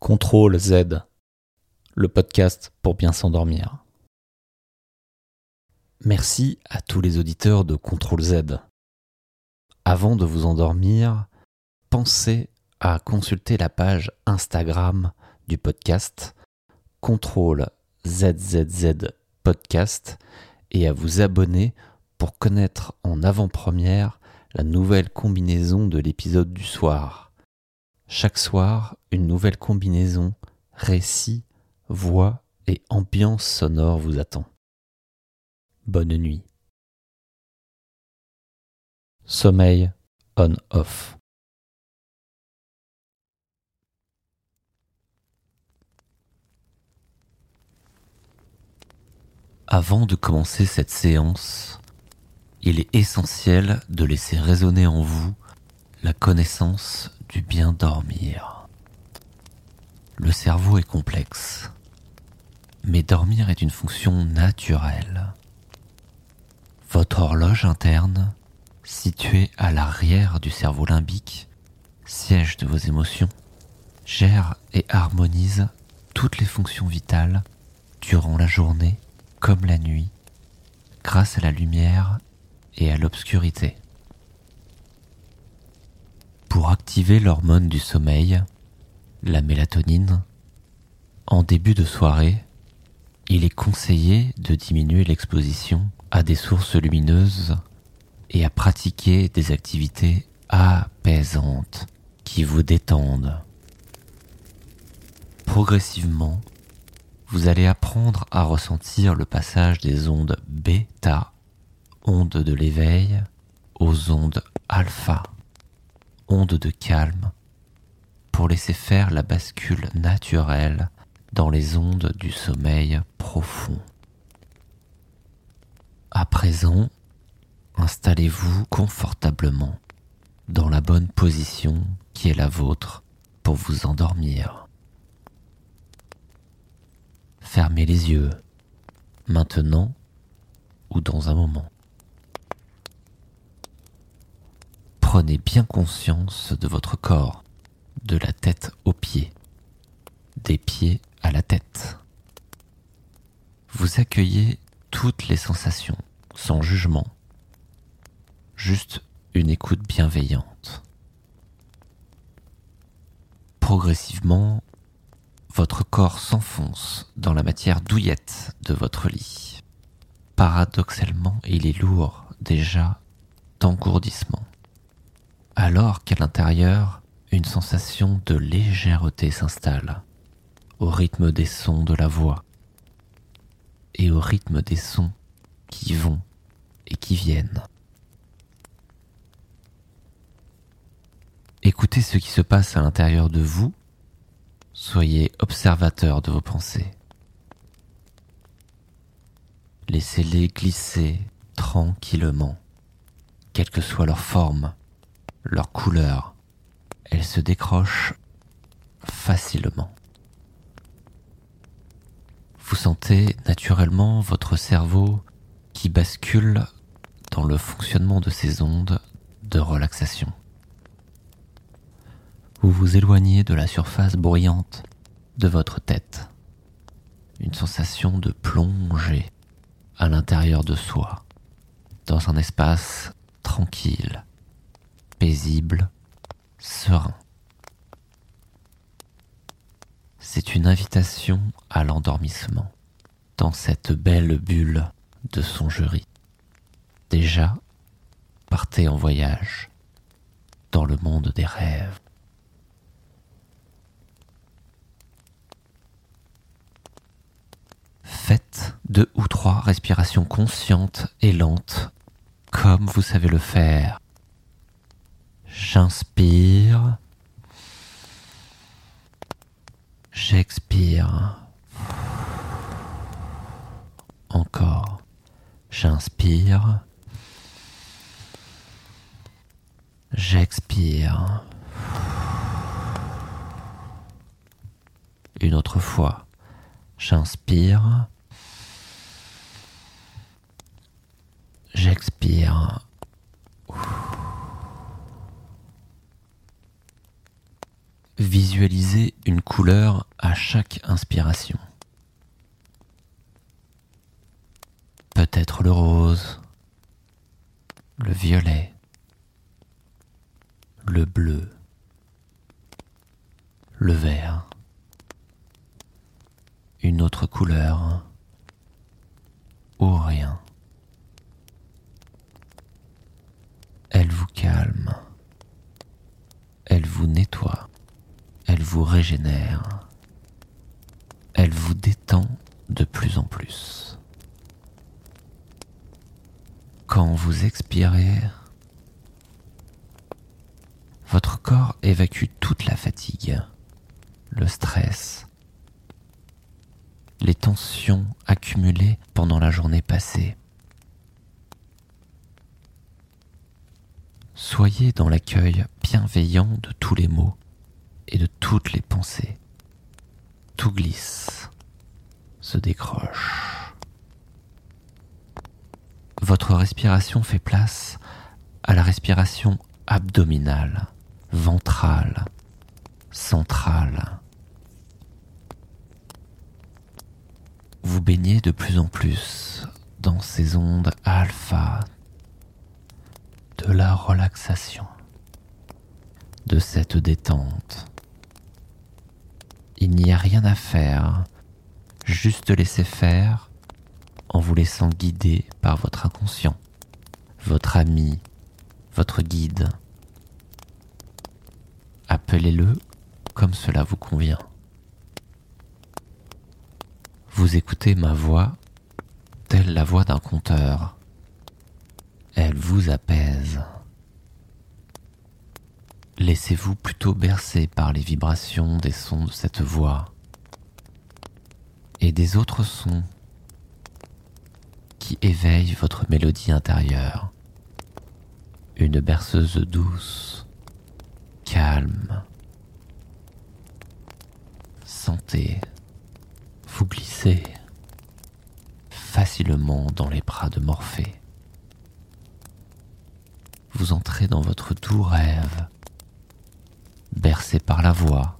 Contrôle Z, le podcast pour bien s'endormir. Merci à tous les auditeurs de Contrôle Z. Avant de vous endormir, pensez à consulter la page Instagram du podcast Contrôle ZZZ Podcast et à vous abonner pour connaître en avant-première la nouvelle combinaison de l'épisode du soir. Chaque soir, une nouvelle combinaison, récit, voix et ambiance sonore vous attend. Bonne nuit. Sommeil on-off. Avant de commencer cette séance, il est essentiel de laisser résonner en vous la connaissance du bien dormir. Le cerveau est complexe, mais dormir est une fonction naturelle. Votre horloge interne, située à l'arrière du cerveau limbique, siège de vos émotions, gère et harmonise toutes les fonctions vitales durant la journée comme la nuit, grâce à la lumière et à l'obscurité. Pour activer l'hormone du sommeil, la mélatonine, en début de soirée, il est conseillé de diminuer l'exposition à des sources lumineuses et à pratiquer des activités apaisantes qui vous détendent. Progressivement, vous allez apprendre à ressentir le passage des ondes bêta, ondes de l'éveil, aux ondes alpha, ondes de calme, pour laisser faire la bascule naturelle dans les ondes du sommeil profond. À présent, installez-vous confortablement dans la bonne position qui est la vôtre pour vous endormir. Fermez les yeux, maintenant ou dans un moment. Prenez bien conscience de votre corps, de la tête aux pieds, des pieds à la tête. Vous accueillez toutes les sensations, sans jugement, juste une écoute bienveillante. Progressivement, votre corps s'enfonce dans la matière douillette de votre lit. Paradoxalement, il est lourd déjà d'engourdissement. Alors qu'à l'intérieur, une sensation de légèreté s'installe, au rythme des sons de la voix et au rythme des sons qui vont et qui viennent. Écoutez ce qui se passe à l'intérieur de vous Soyez observateur de vos pensées. Laissez-les glisser tranquillement, quelle que soit leur forme, leur couleur. Elles se décrochent facilement. Vous sentez naturellement votre cerveau qui bascule dans le fonctionnement de ces ondes de relaxation vous vous éloignez de la surface bruyante de votre tête. Une sensation de plonger à l'intérieur de soi, dans un espace tranquille, paisible, serein. C'est une invitation à l'endormissement dans cette belle bulle de songerie. Déjà, partez en voyage dans le monde des rêves. Faites deux ou trois respirations conscientes et lentes, comme vous savez le faire. J'inspire. J'expire. Encore. J'inspire. J'expire. Une autre fois. J'inspire. J'expire. Visualisez une couleur à chaque inspiration. Peut-être le rose, le violet, le bleu, le vert, une autre couleur ou rien. Elle vous calme, elle vous nettoie, elle vous elle vous détend de plus en plus. Quand vous expirez, votre corps évacue toute la fatigue, le stress, les tensions accumulées pendant la journée passée. Soyez dans l'accueil bienveillant de tous les mots et de toutes les pensées. Tout glisse, se décroche. Votre respiration fait place à la respiration abdominale ventrale, centrale. Vous baignez de plus en plus dans ces ondes alpha de la relaxation, de cette détente. Il n'y a rien à faire, juste laisser faire en vous laissant guider par votre inconscient, votre ami, votre guide. Appelez-le comme cela vous convient. Vous écoutez ma voix telle la voix d'un conteur. Elle vous apaise. Laissez-vous plutôt bercer par les vibrations des sons de cette voix et des autres sons qui éveillent votre mélodie intérieure. Une berceuse douce calme. Sentez vous glisser facilement dans les bras de Morphée. Vous entrez dans votre doux rêve, bercé par la voix.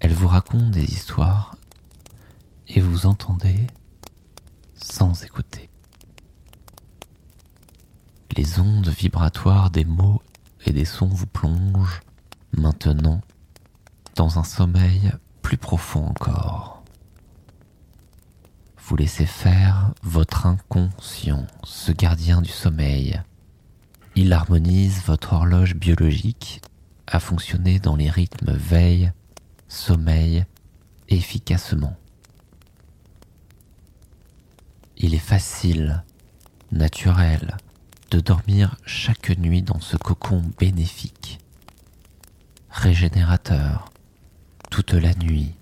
Elle vous raconte des histoires et vous entendez sans écouter. Les ondes vibratoires des mots et des sons vous plongent maintenant dans un sommeil plus profond encore. Vous laissez faire votre inconscient, ce gardien du sommeil. Il harmonise votre horloge biologique à fonctionner dans les rythmes veille, sommeil efficacement. Il est facile, naturel, de dormir chaque nuit dans ce cocon bénéfique, régénérateur, toute la nuit,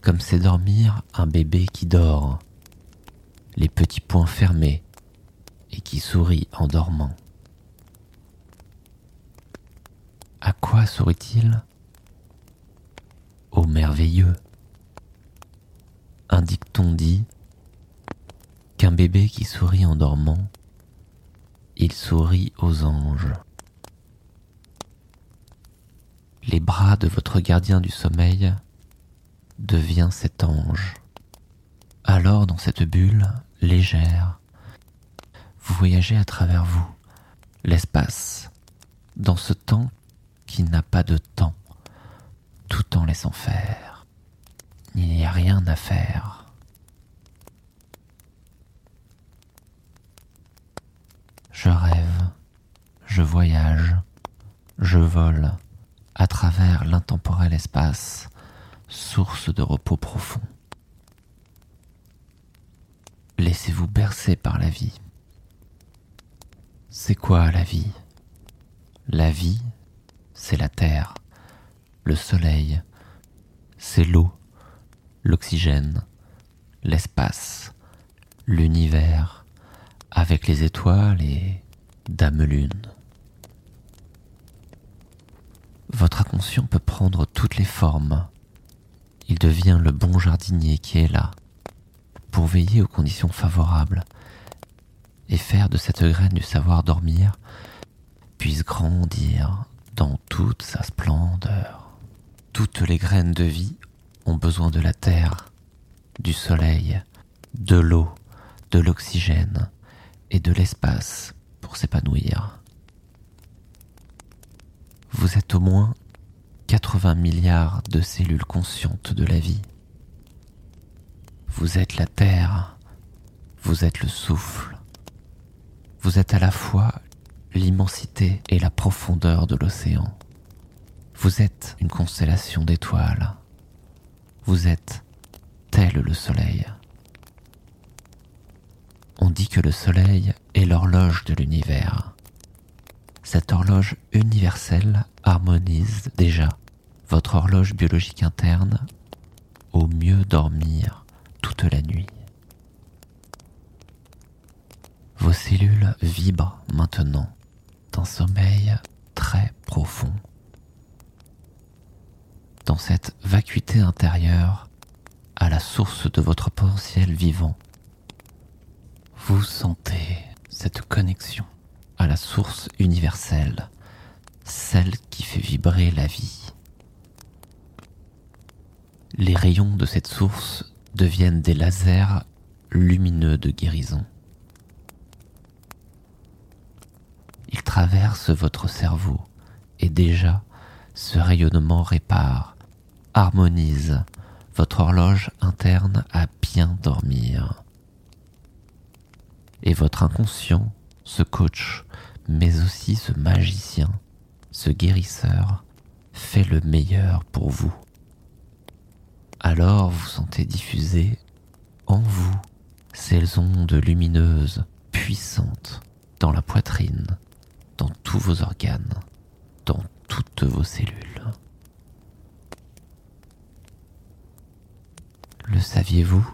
comme c'est dormir un bébé qui dort, les petits poings fermés et qui sourit en dormant. À quoi sourit-il? Au merveilleux. Un dicton dit qu'un bébé qui sourit en dormant il sourit aux anges. Les bras de votre gardien du sommeil devient cet ange. Alors dans cette bulle légère, vous voyagez à travers vous, l'espace, dans ce temps qui n'a pas de temps, tout en laissant faire. Il n'y a rien à faire. Je rêve, je voyage, je vole à travers l'intemporel espace, source de repos profond. Laissez-vous bercer par la vie. C'est quoi la vie? La vie, c'est la terre, le soleil, c'est l'eau, l'oxygène, l'espace, l'univers, avec les étoiles et Dame Lune. Votre inconscient peut prendre toutes les formes. Il devient le bon jardinier qui est là pour veiller aux conditions favorables et faire de cette graine du savoir dormir puisse grandir dans toute sa splendeur. Toutes les graines de vie ont besoin de la terre, du soleil, de l'eau, de l'oxygène et de l'espace pour s'épanouir. Vous êtes au moins 80 milliards de cellules conscientes de la vie. Vous êtes la terre, vous êtes le souffle, vous êtes à la fois l'immensité et la profondeur de l'océan. Vous êtes une constellation d'étoiles. Vous êtes tel le soleil. On dit que le soleil est l'horloge de l'univers. Cette horloge universelle harmonise déjà votre horloge biologique interne au mieux dormir toute la nuit. Vos cellules vibrent maintenant sommeil très profond dans cette vacuité intérieure à la source de votre potentiel vivant. Vous sentez cette connexion à la source universelle, celle qui fait vibrer la vie. Les rayons de cette source deviennent des lasers lumineux de guérison. Ils traversent votre cerveau et déjà ce rayonnement répare harmonise votre horloge interne à bien dormir. Et votre inconscient, ce coach, mais aussi ce magicien, ce guérisseur, fait le meilleur pour vous. Alors vous sentez diffuser en vous ces ondes lumineuses, puissantes, dans la poitrine, dans tous vos organes, dans toutes vos cellules. Le saviez-vous?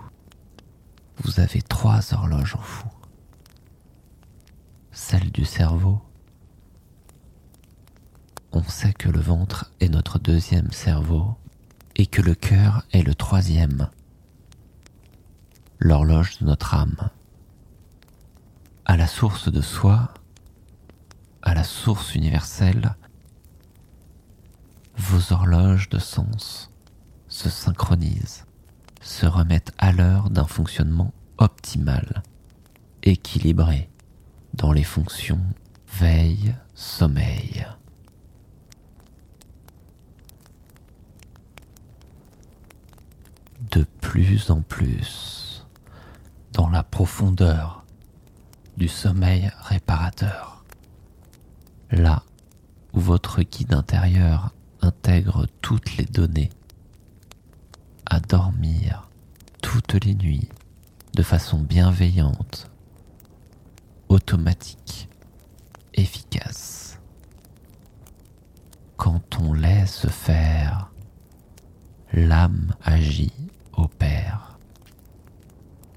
Vous avez trois horloges en vous. Celle du cerveau. On sait que le ventre est notre deuxième cerveau et que le cœur est le troisième. L'horloge de notre âme. À la source de soi, à la source universelle, vos horloges de sens se synchronisent se remettent à l'heure d'un fonctionnement optimal, équilibré dans les fonctions veille, sommeil. De plus en plus, dans la profondeur du sommeil réparateur, là où votre guide intérieur intègre toutes les données à dormir toutes les nuits de façon bienveillante, automatique, efficace. Quand on laisse faire, l'âme agit, opère.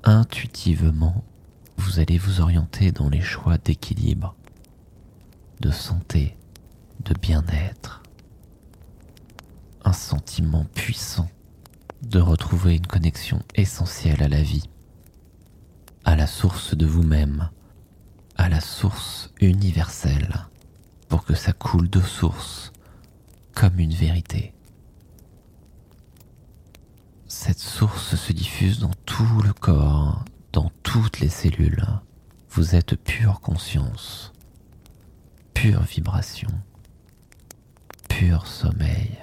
Intuitivement, vous allez vous orienter dans les choix d'équilibre, de santé, de bien-être. Un sentiment puissant de retrouver une connexion essentielle à la vie, à la source de vous-même, à la source universelle, pour que ça coule de source comme une vérité. Cette source se diffuse dans tout le corps, dans toutes les cellules. Vous êtes pure conscience, pure vibration, pur sommeil.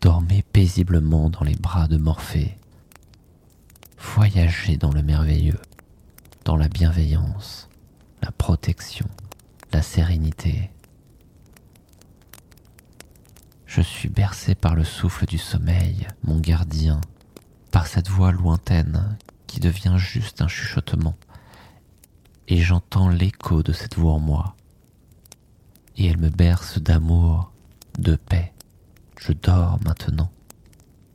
Dormez paisiblement dans les bras de Morphée. Voyagez dans le merveilleux, dans la bienveillance, la protection, la sérénité. Je suis bercé par le souffle du sommeil, mon gardien, par cette voix lointaine qui devient juste un chuchotement, et j'entends l'écho de cette voix en moi, et elle me berce d'amour, de paix, je dors maintenant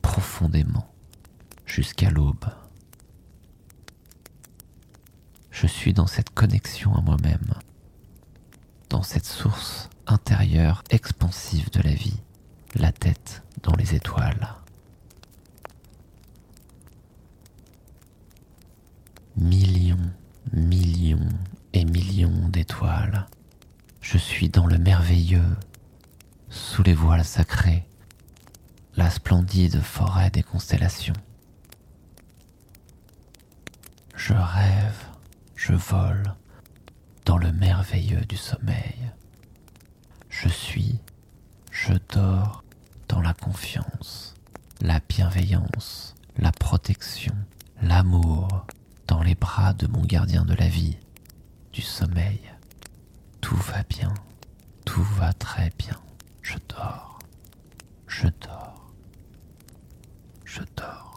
profondément jusqu'à l'aube. Je suis dans cette connexion à moi-même, dans cette source intérieure expansive de la vie, la tête dans les étoiles. Millions, millions et millions d'étoiles. Je suis dans le merveilleux, les voiles sacrés, la splendide forêt des constellations. Je rêve, je vole dans le merveilleux du sommeil. Je suis, je dors dans la confiance, la bienveillance, la protection, l'amour dans les bras de mon gardien de la vie, du sommeil. Tout va bien, tout va très bien. Je dors, je dors, je dors.